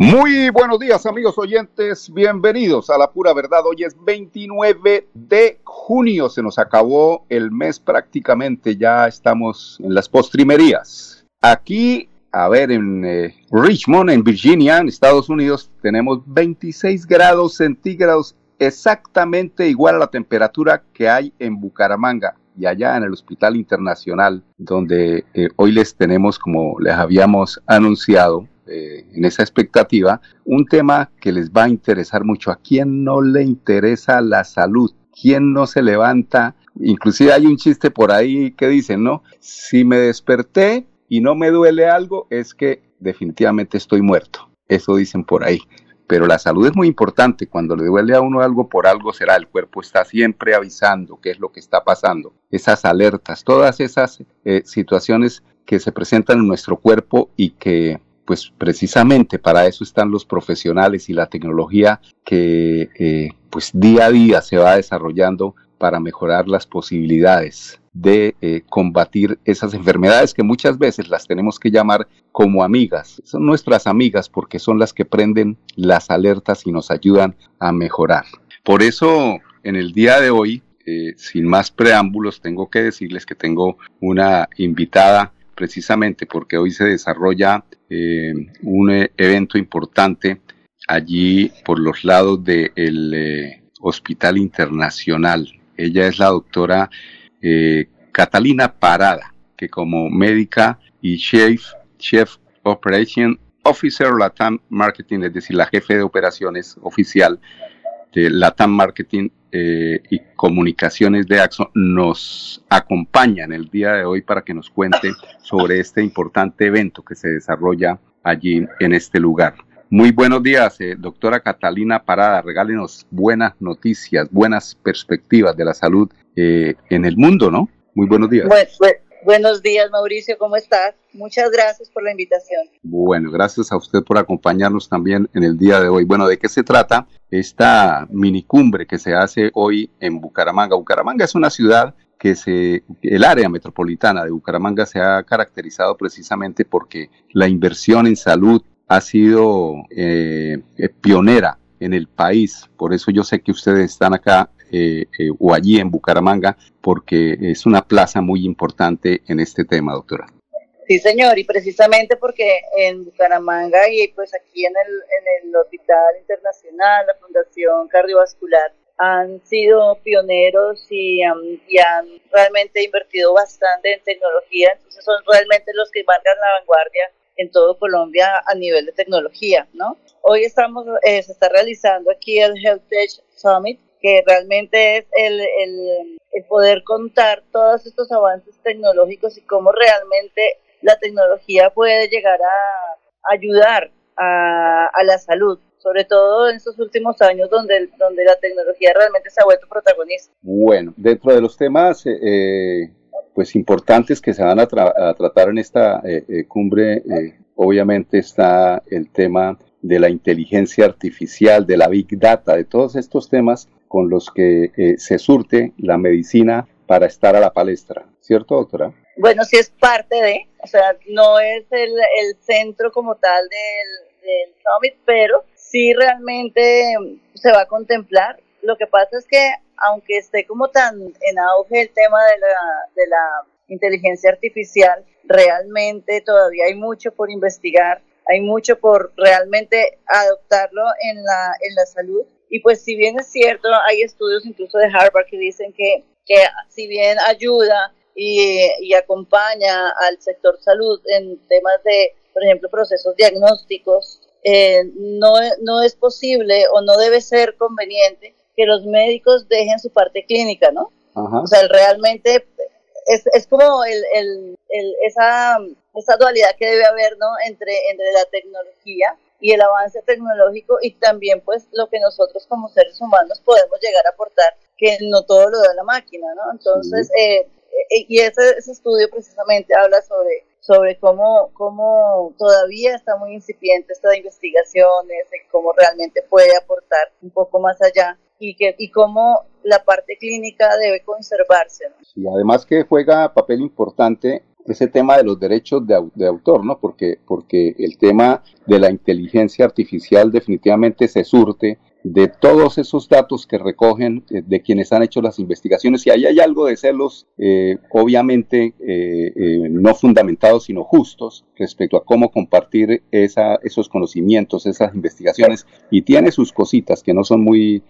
Muy buenos días amigos oyentes, bienvenidos a la pura verdad. Hoy es 29 de junio, se nos acabó el mes prácticamente, ya estamos en las postrimerías. Aquí, a ver, en eh, Richmond, en Virginia, en Estados Unidos, tenemos 26 grados centígrados, exactamente igual a la temperatura que hay en Bucaramanga y allá en el Hospital Internacional, donde eh, hoy les tenemos, como les habíamos anunciado, eh, en esa expectativa, un tema que les va a interesar mucho. ¿A quién no le interesa la salud? ¿Quién no se levanta? Inclusive hay un chiste por ahí que dicen, ¿no? Si me desperté y no me duele algo, es que definitivamente estoy muerto. Eso dicen por ahí. Pero la salud es muy importante. Cuando le duele a uno algo, por algo será. El cuerpo está siempre avisando qué es lo que está pasando. Esas alertas, todas esas eh, situaciones que se presentan en nuestro cuerpo y que pues precisamente para eso están los profesionales y la tecnología que eh, pues día a día se va desarrollando para mejorar las posibilidades de eh, combatir esas enfermedades que muchas veces las tenemos que llamar como amigas. Son nuestras amigas porque son las que prenden las alertas y nos ayudan a mejorar. Por eso en el día de hoy, eh, sin más preámbulos, tengo que decirles que tengo una invitada precisamente porque hoy se desarrolla eh, un eh, evento importante allí por los lados del eh, Hospital Internacional. Ella es la doctora Catalina Parada, que como médica y chef, chef Operation Officer Latam Marketing, es decir, la jefe de operaciones oficial de Latam Marketing eh, y Comunicaciones de Axon nos acompañan el día de hoy para que nos cuente sobre este importante evento que se desarrolla allí en este lugar. Muy buenos días, eh, doctora Catalina Parada. Regálenos buenas noticias, buenas perspectivas de la salud eh, en el mundo, ¿no? Muy buenos días. Buenos días, Mauricio, ¿cómo estás? Muchas gracias por la invitación. Bueno, gracias a usted por acompañarnos también en el día de hoy. Bueno, ¿de qué se trata esta minicumbre que se hace hoy en Bucaramanga? Bucaramanga es una ciudad que se, el área metropolitana de Bucaramanga se ha caracterizado precisamente porque la inversión en salud ha sido eh, pionera en el país. Por eso yo sé que ustedes están acá eh, eh, o allí en Bucaramanga, porque es una plaza muy importante en este tema, doctora. Sí, señor, y precisamente porque en Bucaramanga y pues aquí en el, en el Hospital Internacional, la Fundación Cardiovascular, han sido pioneros y, y, han realmente invertido bastante en tecnología, entonces son realmente los que marcan la vanguardia en todo Colombia a nivel de tecnología, ¿no? Hoy estamos, eh, se está realizando aquí el Health Tech Summit, que realmente es el, el, poder contar todos estos avances tecnológicos y cómo realmente la tecnología puede llegar a ayudar a, la salud, sobre todo en estos últimos años donde, donde la tecnología realmente se ha vuelto protagonista. Bueno, dentro de los temas eh, pues importantes que se van a, tratar en esta eh, eh, cumbre, obviamente está el tema de la inteligencia artificial, de la big data, de todos estos temas con los que eh, se surte la medicina para estar a la palestra, ¿cierto, doctora? Bueno, sí es parte de, o sea, no es el, centro como tal del, del summit, pero sí realmente se va a contemplar. Lo que pasa es que aunque esté como tan en auge el tema de la, inteligencia artificial, realmente todavía hay mucho por investigar hay mucho por realmente adoptarlo en la salud. Y pues si bien es cierto, hay estudios incluso de Harvard que dicen que, que si bien ayuda y, y acompaña al sector salud en temas de, por ejemplo, procesos diagnósticos, eh, no, no es posible o no debe ser conveniente que los médicos dejen su parte clínica, ¿no? O sea, realmente es, es como el, el, esa, esa dualidad que debe haber ¿no? entre, entre la tecnología y el avance tecnológico y también pues lo que nosotros como seres humanos podemos llegar a aportar, que no todo lo da la máquina, ¿no? Entonces, eh, eh, y ese, ese, estudio precisamente habla sobre, sobre cómo, cómo todavía está muy incipiente esta de investigaciones, y cómo realmente puede aportar un poco más allá y, que, y cómo la parte clínica debe conservarse. Y además que juega papel importante ese tema de los derechos de, autor, ¿no? Porque, porque el tema de la inteligencia artificial definitivamente se surte de todos esos datos que recogen eh, de quienes han hecho las investigaciones. Y ahí hay algo de celos, eh, obviamente eh, no fundamentados, sino justos respecto a cómo compartir esa, esos conocimientos, esas investigaciones. Y tiene sus cositas que no son muy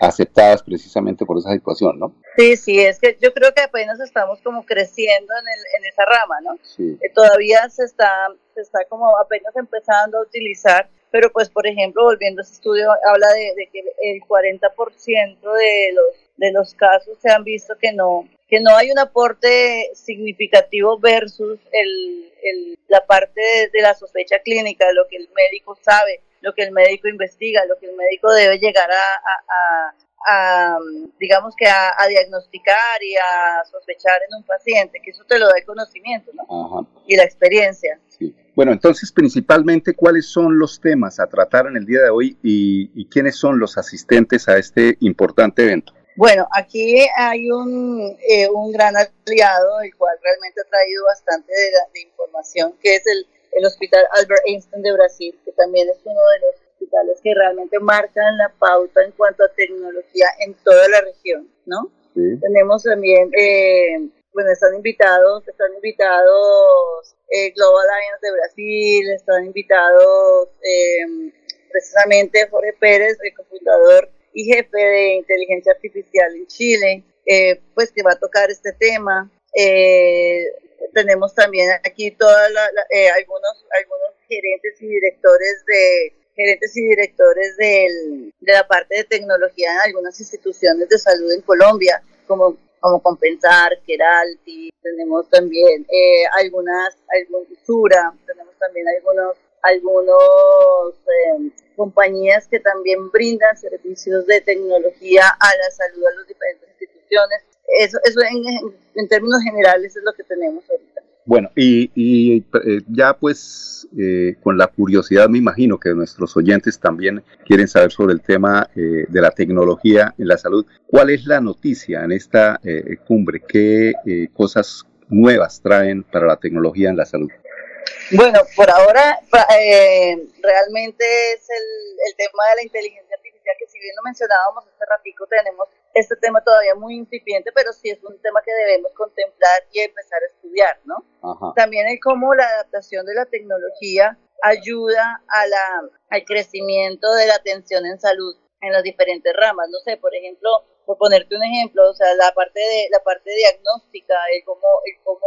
aceptadas precisamente por esa situación, ¿no? Sí, sí, es que yo creo que apenas estamos como creciendo en, el, en esa rama, ¿no? Sí. todavía se está, se está como apenas empezando a utilizar pero pues por ejemplo, volviendo a ese estudio, habla de, que el 40% de los, de los casos se han visto que no, que no hay un aporte significativo versus el, el la parte de, la sospecha clínica, lo que el médico sabe, lo que el médico investiga, lo que el médico debe llegar a, a, digamos que a, diagnosticar y a sospechar en un paciente, que eso te lo da el conocimiento ¿no? y la experiencia. Sí. Bueno, entonces principalmente, ¿cuáles son los temas a tratar en el día de hoy y, quiénes son los asistentes a este importante evento? Bueno, aquí hay un, eh, un gran aliado, el cual realmente ha traído bastante de, información, que es el, el, Hospital Albert Einstein de Brasil, que también es uno de los hospitales que realmente marcan la pauta en cuanto a tecnología en toda la región, ¿no? Sí. Tenemos también eh, bueno, están invitados, están invitados eh, Global Alliance de Brasil, están invitados eh, precisamente Jorge Pérez, el cofundador y jefe de inteligencia artificial en Chile, eh, pues que va a tocar este tema. tenemos también aquí toda algunos, algunos gerentes y directores de gerentes y directores del, de la parte de tecnología en algunas instituciones de salud en Colombia, como como Compensar, Keralti, tenemos también eh, algunas, algún, tenemos también algunos, algunos eh, compañías que también brindan servicios de tecnología a la salud a las diferentes instituciones. Eso, eso en términos generales es lo que tenemos ahorita. Bueno, y, eh, ya pues eh, con la curiosidad me imagino que nuestros oyentes también quieren saber sobre el tema eh, de la tecnología en la salud. ¿Cuál es la noticia en esta cumbre? ¿Qué cosas nuevas traen para la tecnología en la salud? Bueno, por ahora realmente es el, el tema de la inteligencia artificial que si bien lo mencionábamos hace ratico tenemos este tema todavía muy incipiente, pero sí es un tema que debemos contemplar y empezar a estudiar, ¿no? También el cómo la adaptación de la tecnología ayuda a la, al crecimiento de la atención en salud en las diferentes ramas. No sé, por ejemplo, por ponerte un ejemplo, o sea, la parte de la parte diagnóstica, el cómo, el cómo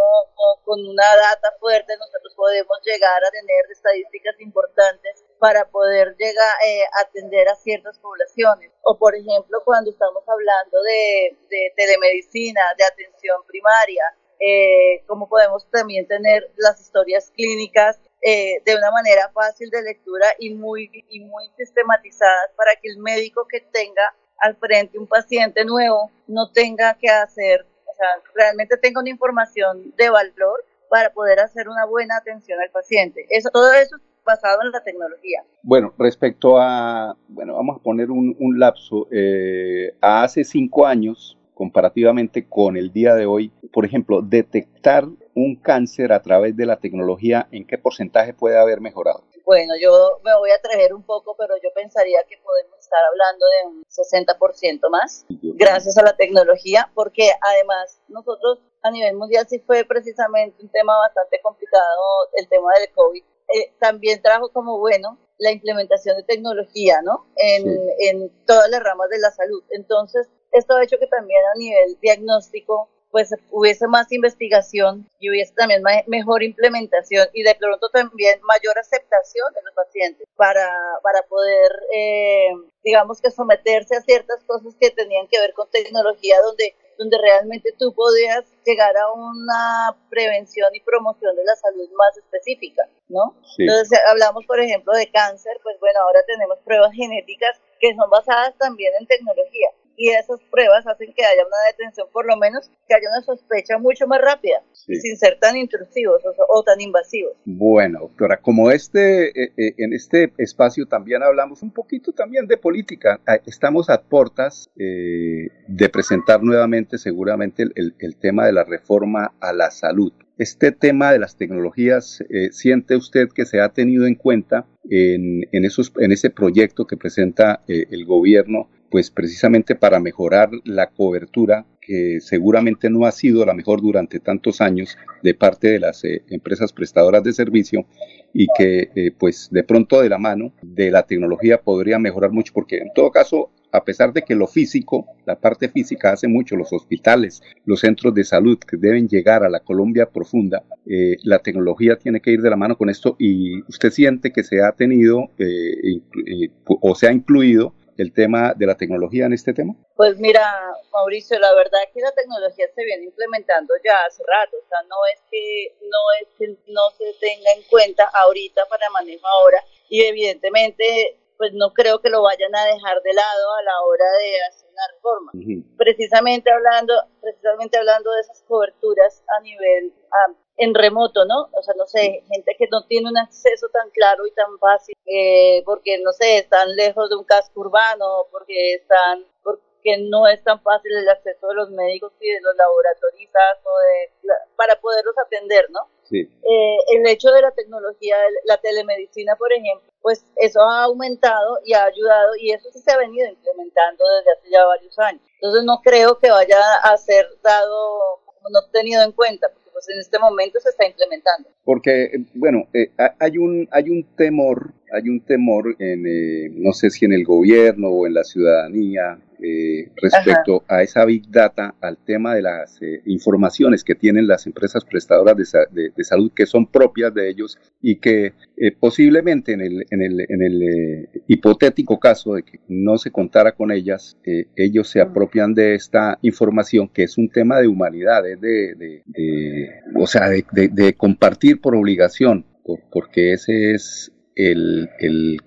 con una data fuerte nosotros podemos llegar a tener estadísticas importantes para poder llegar eh, a atender a ciertas poblaciones. O por ejemplo, cuando estamos hablando de, de telemedicina, de atención primaria, eh, cómo podemos también tener las historias clínicas eh, de una manera fácil de lectura y muy, y muy sistematizadas para que el médico que tenga al frente un paciente nuevo no tenga que hacer, o sea, realmente tenga una información de valor para poder hacer una buena atención al paciente. Eso, todo eso basado en la tecnología. Bueno, respecto a, bueno, vamos a poner un, un lapso, eh, hace cinco años, comparativamente con el día de hoy, por ejemplo, detectar un cáncer a través de la tecnología, ¿en qué porcentaje puede haber mejorado? Bueno, yo me voy a traer un poco, pero yo pensaría que podemos estar hablando de un 60% más, gracias a la tecnología, porque además nosotros a nivel mundial sí fue precisamente un tema bastante complicado, el tema del COVID. Eh, también trajo como bueno la implementación de tecnología, ¿no? En, en todas las ramas de la salud. Entonces, esto ha hecho que también a nivel diagnóstico pues hubiese más investigación y hubiese también mejor implementación y de pronto también mayor aceptación de los pacientes para, para poder, eh, digamos que someterse a ciertas cosas que tenían que ver con tecnología donde donde realmente tú podías llegar a una prevención y promoción de la salud más específica, ¿no? Entonces, hablamos, por ejemplo, de cáncer, pues bueno, ahora tenemos pruebas genéticas que son basadas también en tecnología y esas pruebas hacen que haya una detención, por lo menos que haya una sospecha mucho más rápida, sin ser tan intrusivos o, tan invasivos. Bueno, doctora, como este, eh, eh, en este espacio también hablamos un poquito también de política, ah, estamos a puertas eh, de presentar nuevamente seguramente el, el, tema de la reforma a la salud. Este tema de las tecnologías, ¿siente usted que se ha tenido en cuenta en, en, esos, en ese proyecto que presenta el gobierno pues precisamente para mejorar la cobertura que seguramente no ha sido la mejor durante tantos años de parte de las eh, empresas prestadoras de servicio y que eh, pues de pronto de la mano de la tecnología podría mejorar mucho porque en todo caso a pesar de que lo físico, la parte física hace mucho, los hospitales, los centros de salud que deben llegar a la Colombia profunda, eh, la tecnología tiene que ir de la mano con esto y usted siente que se ha tenido o se ha incluido el tema de la tecnología en este tema? Pues mira, Mauricio, la verdad es que la tecnología se viene implementando ya hace rato, o sea, no es que no es que no se tenga en cuenta ahorita para manejo ahora y evidentemente pues no creo que lo vayan a dejar de lado a la hora de hacer una reforma. Precisamente hablando, precisamente hablando de esas coberturas a nivel en remoto, ¿no? O sea, no sé, gente que no tiene un acceso tan claro y tan fácil, eh, porque, no sé, están lejos de un casco urbano, porque están, porque no es tan fácil el acceso de los médicos y de los laboratoristas o de, para poderlos atender, ¿no? Sí. Eh, el hecho de la tecnología, la telemedicina, por ejemplo, pues eso ha aumentado y ha ayudado y eso sí se ha venido implementando desde hace ya varios años. Entonces no creo que vaya a ser dado, no tenido en cuenta, pues en este momento se está implementando. Porque, bueno, eh, hay, un, hay un temor, hay un temor en, eh, no sé si en el gobierno o en la ciudadanía, eh, respecto a esa Big Data, al tema de las eh, informaciones que tienen las empresas prestadoras de, salud que son propias de ellos y que eh, posiblemente en el, en el, en el hipotético caso de que no se contara con ellas, ellos se apropian de esta información que es un tema de humanidad, de, de, o sea, de, compartir por obligación, porque ese es el, el,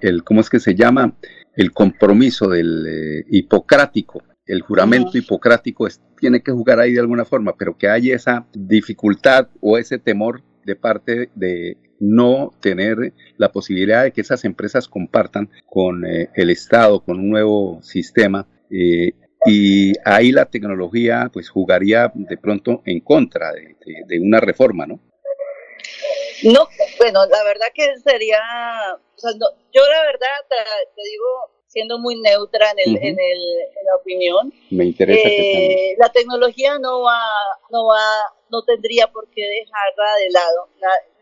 el, ¿cómo es que se llama? el compromiso del eh, hipocrático, el juramento hipocrático tiene que jugar ahí de alguna forma, pero que haya esa dificultad o ese temor de parte de no tener la posibilidad de que esas empresas compartan con eh, el Estado, con un nuevo sistema. Eh, y ahí la tecnología pues jugaría de pronto en contra de, una reforma, ¿no? No, bueno, la verdad que sería, o sea, yo la verdad te, digo, siendo muy neutra en, el, en, el, en la opinión, me interesa eh, la tecnología no va, no va, no tendría por qué dejarla de lado,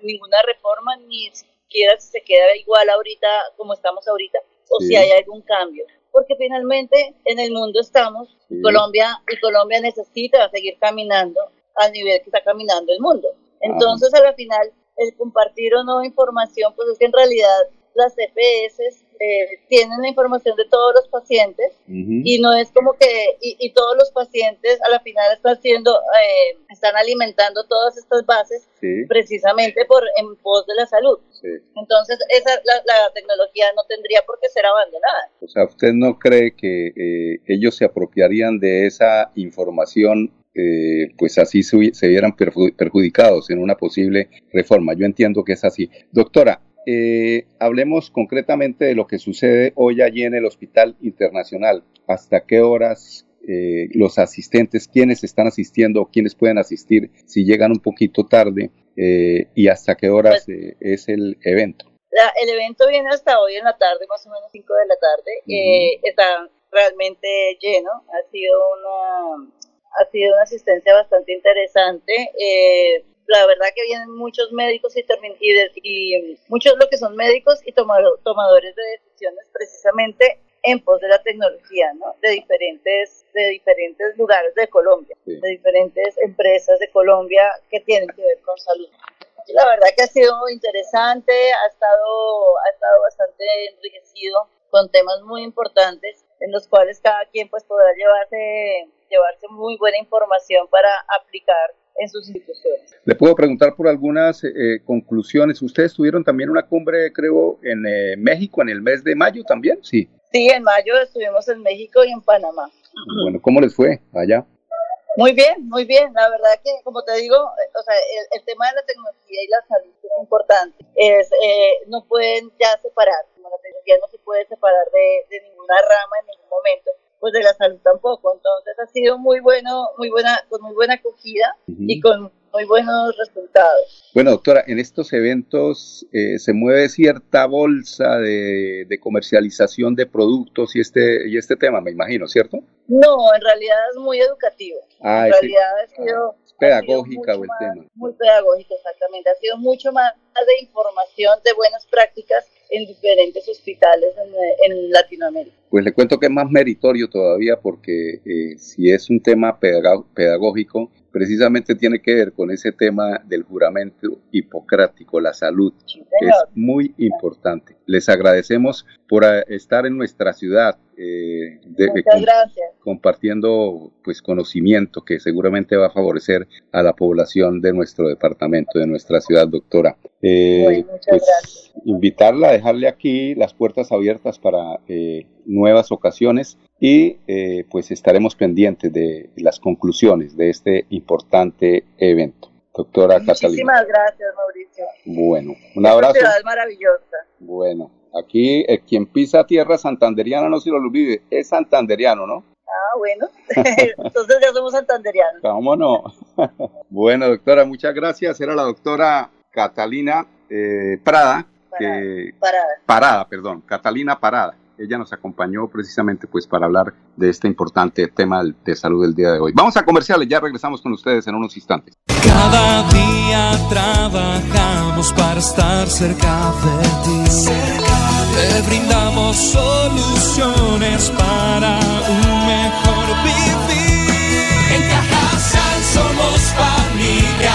ninguna reforma, ni siquiera si se queda igual ahorita como estamos ahorita, o si hay algún cambio. Porque finalmente en el mundo estamos, Colombia y Colombia necesita seguir caminando al nivel que está caminando el mundo. Entonces, a la final, el compartir o no información, pues es que en realidad las EPS eh, tienen la información de todos los pacientes y no es como que, y, todos los pacientes a la final están haciendo, eh, están alimentando todas estas bases precisamente por en pos de la salud. Entonces, esa, la, tecnología no tendría por qué ser abandonada. O sea, ¿usted no cree que eh, ellos se apropiarían de esa información eh, pues así se, se, vieran perjudicados en una posible reforma. Yo entiendo que es así. Doctora, eh, hablemos concretamente de lo que sucede hoy allí en el Hospital Internacional. ¿Hasta qué horas eh, los asistentes, quiénes están asistiendo, quiénes pueden asistir, si llegan un poquito tarde y hasta qué horas pues es el evento? el evento viene hasta hoy en la tarde, más o menos 5 de la tarde. está realmente lleno. Ha sido una ha sido una asistencia bastante interesante. Eh, la verdad que vienen muchos médicos y, y, muchos lo que son médicos y tomadores de decisiones precisamente en pos de la tecnología, ¿no? De diferentes, de diferentes lugares de Colombia, de diferentes empresas de Colombia que tienen que ver con salud. La verdad que ha sido interesante, ha estado, ha estado bastante enriquecido con temas muy importantes en los cuales cada quien pues podrá llevarse, llevarse muy buena información para aplicar en sus instituciones. Le puedo preguntar por algunas eh, conclusiones. Ustedes tuvieron también una cumbre, creo, en eh, México en el mes de mayo también, sí. Sí, en mayo estuvimos en México y en Panamá. Bueno, ¿cómo les fue allá? Muy bien, muy bien. La verdad que, como te digo, o sea, el, tema de la tecnología y la salud es importante. Es, eh, no pueden ya separar, como la tecnología no se puede separar de, de ninguna rama en ningún momento pues de la salud tampoco. Entonces ha sido muy bueno, muy buena, con muy buena acogida y con muy buenos resultados. Bueno, doctora, en estos eventos eh, se mueve cierta bolsa de, comercialización de productos y este, y este tema, me imagino, ¿cierto? No, en realidad es muy educativo. Ah, en realidad ha sido... Ah, pedagógica o el tema. Muy pedagógico, exactamente. Ha sido mucho más de información de buenas prácticas en diferentes hospitales en, Latinoamérica. Pues le cuento que es más meritorio todavía porque eh, si es un tema pedagógico, precisamente tiene que ver con ese tema del juramento hipocrático, la salud. es muy importante. Les agradecemos por eh, estar en nuestra ciudad, eh, Muchas gracias. compartiendo pues conocimiento que seguramente va a favorecer a la población de nuestro departamento, de nuestra ciudad, doctora. Eh, muchas pues, gracias. Invitarla a dejarle aquí las puertas abiertas para eh, nuevas ocasiones y eh, pues estaremos pendientes de las conclusiones de este importante evento. Doctora Muchísimas gracias, Mauricio. Bueno, un abrazo. ciudad maravillosa. Bueno, aquí eh, quien pisa tierra santanderiana, no se lo olvide, es santanderiano, ¿no? Ah, bueno, entonces ya somos santanderianos. ¿Cómo no? bueno, doctora, muchas gracias. Era la doctora Catalina eh, Prada. Parada. Parada, perdón, Catalina Parada. Ella nos acompañó precisamente pues para hablar de este importante tema de salud del día de hoy. Vamos a comerciales, ya regresamos con ustedes en unos instantes. Cada día trabajamos para estar cerca de ti. Te brindamos soluciones para un mejor vivir. En Cajasal somos familia,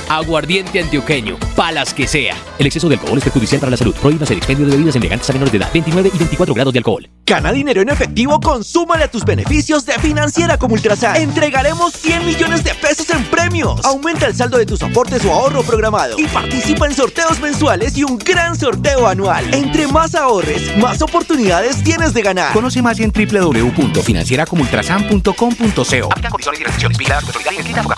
Aguardiente antioqueño, palas que sea. El exceso de alcohol es perjudicial para la salud. Prohíbas el expendio de bebidas elegantes a menores de edad. 29 y 24 grados de alcohol. Gana dinero en efectivo, consúmale a tus beneficios de Financiera como Ultrasan. Entregaremos 100 millones de pesos en premios. Aumenta el saldo de tus aportes o ahorro programado. Y participa en sorteos mensuales y un gran sorteo anual. Entre más ahorres, más oportunidades tienes de ganar. Conoce más en www.financieracomultrasan.com.co.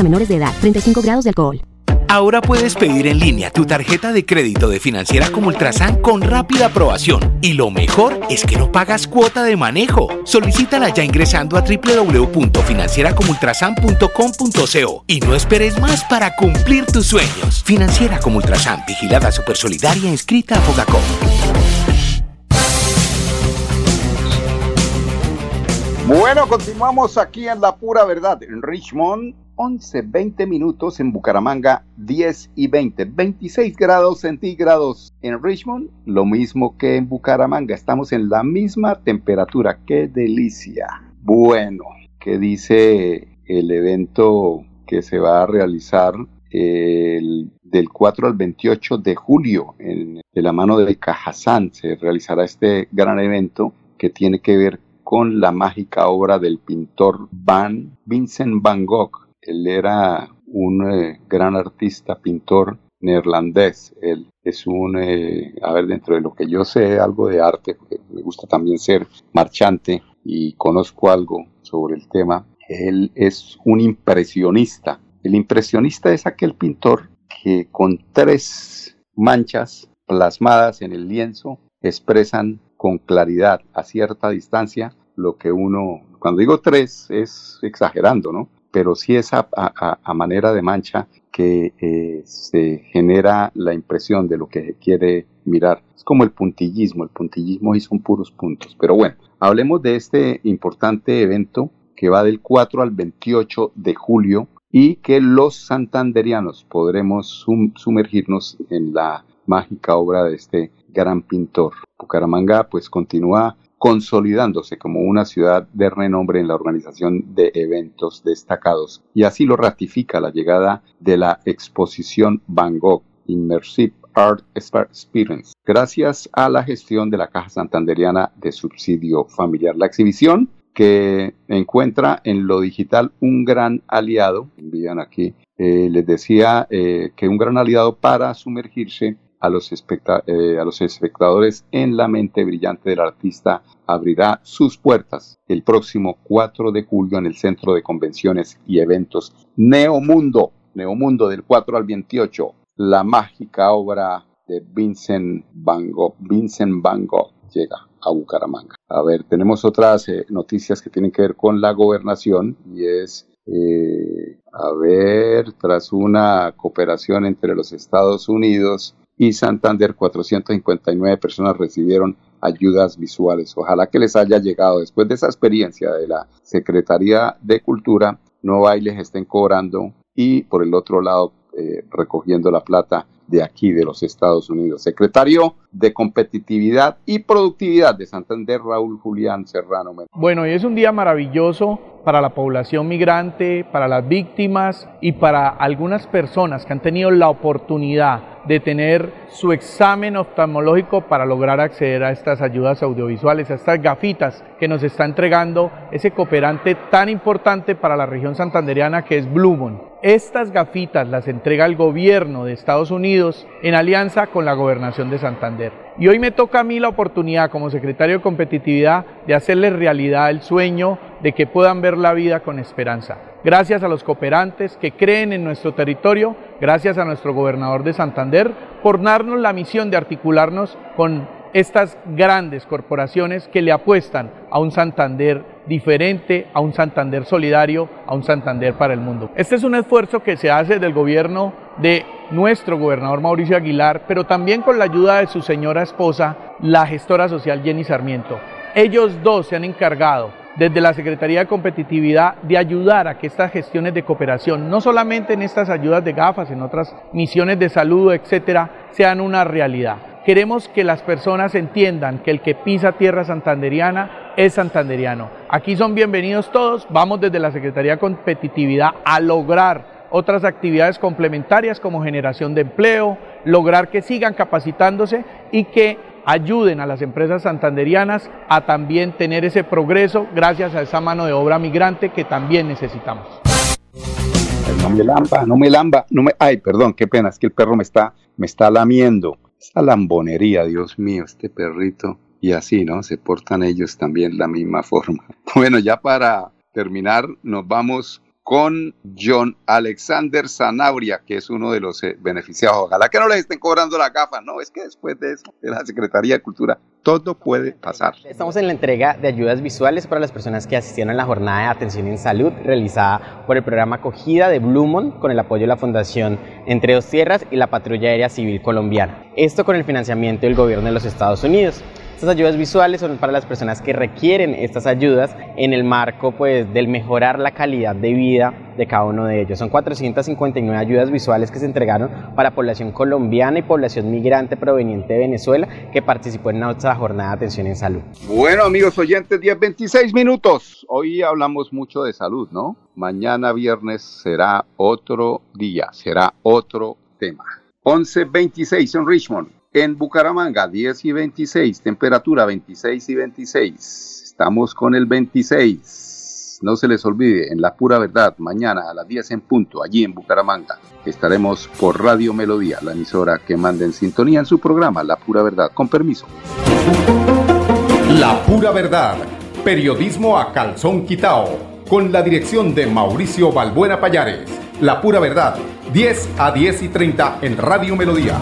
a menores de edad. 35 grados de alcohol. Ahora puedes pedir en línea tu tarjeta de crédito de financiera como Ultrasan con rápida aprobación. Y lo mejor es que no pagas cuota de manejo. Solicítala ya ingresando a www.financieracomultrasan.com.co y no esperes más para cumplir tus sueños. Financiera como Ultrasan, vigilada supersolidaria inscrita a Fogacom. Bueno, continuamos aquí en La Pura Verdad, en Richmond, 11, 20 minutos, en Bucaramanga, 10 y 20, 26 grados centígrados en Richmond, lo mismo que en Bucaramanga, estamos en la misma temperatura, qué delicia. Bueno, ¿qué dice el evento que se va a realizar el, del 4 al 28 de julio en, de la mano de Cajazán? Se realizará este gran evento que tiene que ver con la mágica obra del pintor Van Vincent Van Gogh. Él era un eh, gran artista, pintor neerlandés. Él es un, eh, a ver, dentro de lo que yo sé algo de arte, porque me gusta también ser marchante y conozco algo sobre el tema, él es un impresionista. El impresionista es aquel pintor que con tres manchas plasmadas en el lienzo expresan con claridad a cierta distancia lo que uno, cuando digo tres es exagerando, ¿no? Pero sí es a, manera de mancha que eh, se genera la impresión de lo que quiere mirar. Es como el puntillismo, el puntillismo y son puros puntos. Pero bueno, hablemos de este importante evento que va del 4 al 28 de julio y que los santanderianos podremos sumergirnos en la mágica obra de este gran pintor. Bucaramanga pues continúa consolidándose como una ciudad de renombre en la organización de eventos destacados. Y así lo ratifica la llegada de la exposición Van Gogh Immersive Art Experience, gracias a la gestión de la Caja Santanderiana de Subsidio Familiar. La exhibición que encuentra en lo digital un gran aliado, envían aquí, eh, les decía eh, que un gran aliado para sumergirse a los, eh, a los espectadores en la mente brillante del artista abrirá sus puertas el próximo 4 de julio en el Centro de Convenciones y Eventos Neomundo, Neomundo del 4 al 28, la mágica obra de Vincent Van Gogh, Vincent Van Gogh llega a Bucaramanga. A ver, tenemos otras eh, noticias que tienen que ver con la gobernación y es, eh, a ver, tras una cooperación entre los Estados Unidos y Santander, 459 personas recibieron ayudas visuales. Ojalá que les haya llegado después de esa experiencia de la Secretaría de Cultura, no bailes estén cobrando y por el otro lado eh, recogiendo la plata de aquí, de los Estados Unidos. Secretario de Competitividad y Productividad de Santander, Raúl Julián Serrano. Bueno, hoy es un día maravilloso para la población migrante, para las víctimas y para algunas personas que han tenido la oportunidad de tener su examen oftalmológico para lograr acceder a estas ayudas audiovisuales, a estas gafitas que nos está entregando ese cooperante tan importante para la región santanderiana que es Blumon. Estas gafitas las entrega el gobierno de Estados Unidos en alianza con la gobernación de Santander. Y hoy me toca a mí la oportunidad como secretario de competitividad de hacerles realidad el sueño de que puedan ver la vida con esperanza. Gracias a los cooperantes que creen en nuestro territorio, gracias a nuestro gobernador de Santander por darnos la misión de articularnos con estas grandes corporaciones que le apuestan a un Santander diferente, a un Santander solidario, a un Santander para el mundo. Este es un esfuerzo que se hace del gobierno de nuestro gobernador Mauricio Aguilar, pero también con la ayuda de su señora esposa, la gestora social Jenny Sarmiento. Ellos dos se han encargado desde la Secretaría de Competitividad de ayudar a que estas gestiones de cooperación, no solamente en estas ayudas de gafas, en otras misiones de salud, etcétera, sean una realidad. Queremos que las personas entiendan que el que pisa tierra santanderiana es santanderiano. Aquí son bienvenidos todos. Vamos desde la Secretaría de Competitividad a lograr otras actividades complementarias como generación de empleo, lograr que sigan capacitándose y que ayuden a las empresas santanderianas a también tener ese progreso gracias a esa mano de obra migrante que también necesitamos. No me lamba, no me lamba, no me, ay, perdón, qué pena, es que el perro me está, me está lamiendo. Esa lambonería, Dios mío, este perrito. Y así, ¿no? Se portan ellos también la misma forma. Bueno, ya para terminar, nos vamos con John Alexander Zanabria, que es uno de los eh, beneficiados. Ojalá que no les estén cobrando la gafa, no, es que después de eso, de la Secretaría de Cultura, todo puede pasar. Estamos en la entrega de ayudas visuales para las personas que asistieron a la jornada de atención en salud realizada por el programa Acogida de Blumon con el apoyo de la Fundación Entre Dos Tierras y la Patrulla Aérea Civil Colombiana. Esto con el financiamiento del gobierno de los Estados Unidos. Estas ayudas visuales son para las personas que requieren estas ayudas en el marco pues, del mejorar la calidad de vida de cada uno de ellos. Son 459 ayudas visuales que se entregaron para población colombiana y población migrante proveniente de Venezuela que participó en nuestra jornada de atención en salud. Bueno, amigos oyentes, 10, 26 minutos. Hoy hablamos mucho de salud, ¿no? Mañana viernes será otro día, será otro tema. 11.26 en Richmond. En Bucaramanga, 10 y 26, temperatura 26 y 26. Estamos con el 26. no se les olvide, en La Pura Verdad, mañana a las 10 en punto, allí en Bucaramanga, estaremos por Radio Melodía, la emisora que manda en sintonía en su programa La Pura Verdad. Con permiso. La Pura Verdad, periodismo a calzón quitao, con la dirección de Mauricio Balbuena Payares. La Pura Verdad, 10 a 10 y 30 en Radio Melodía.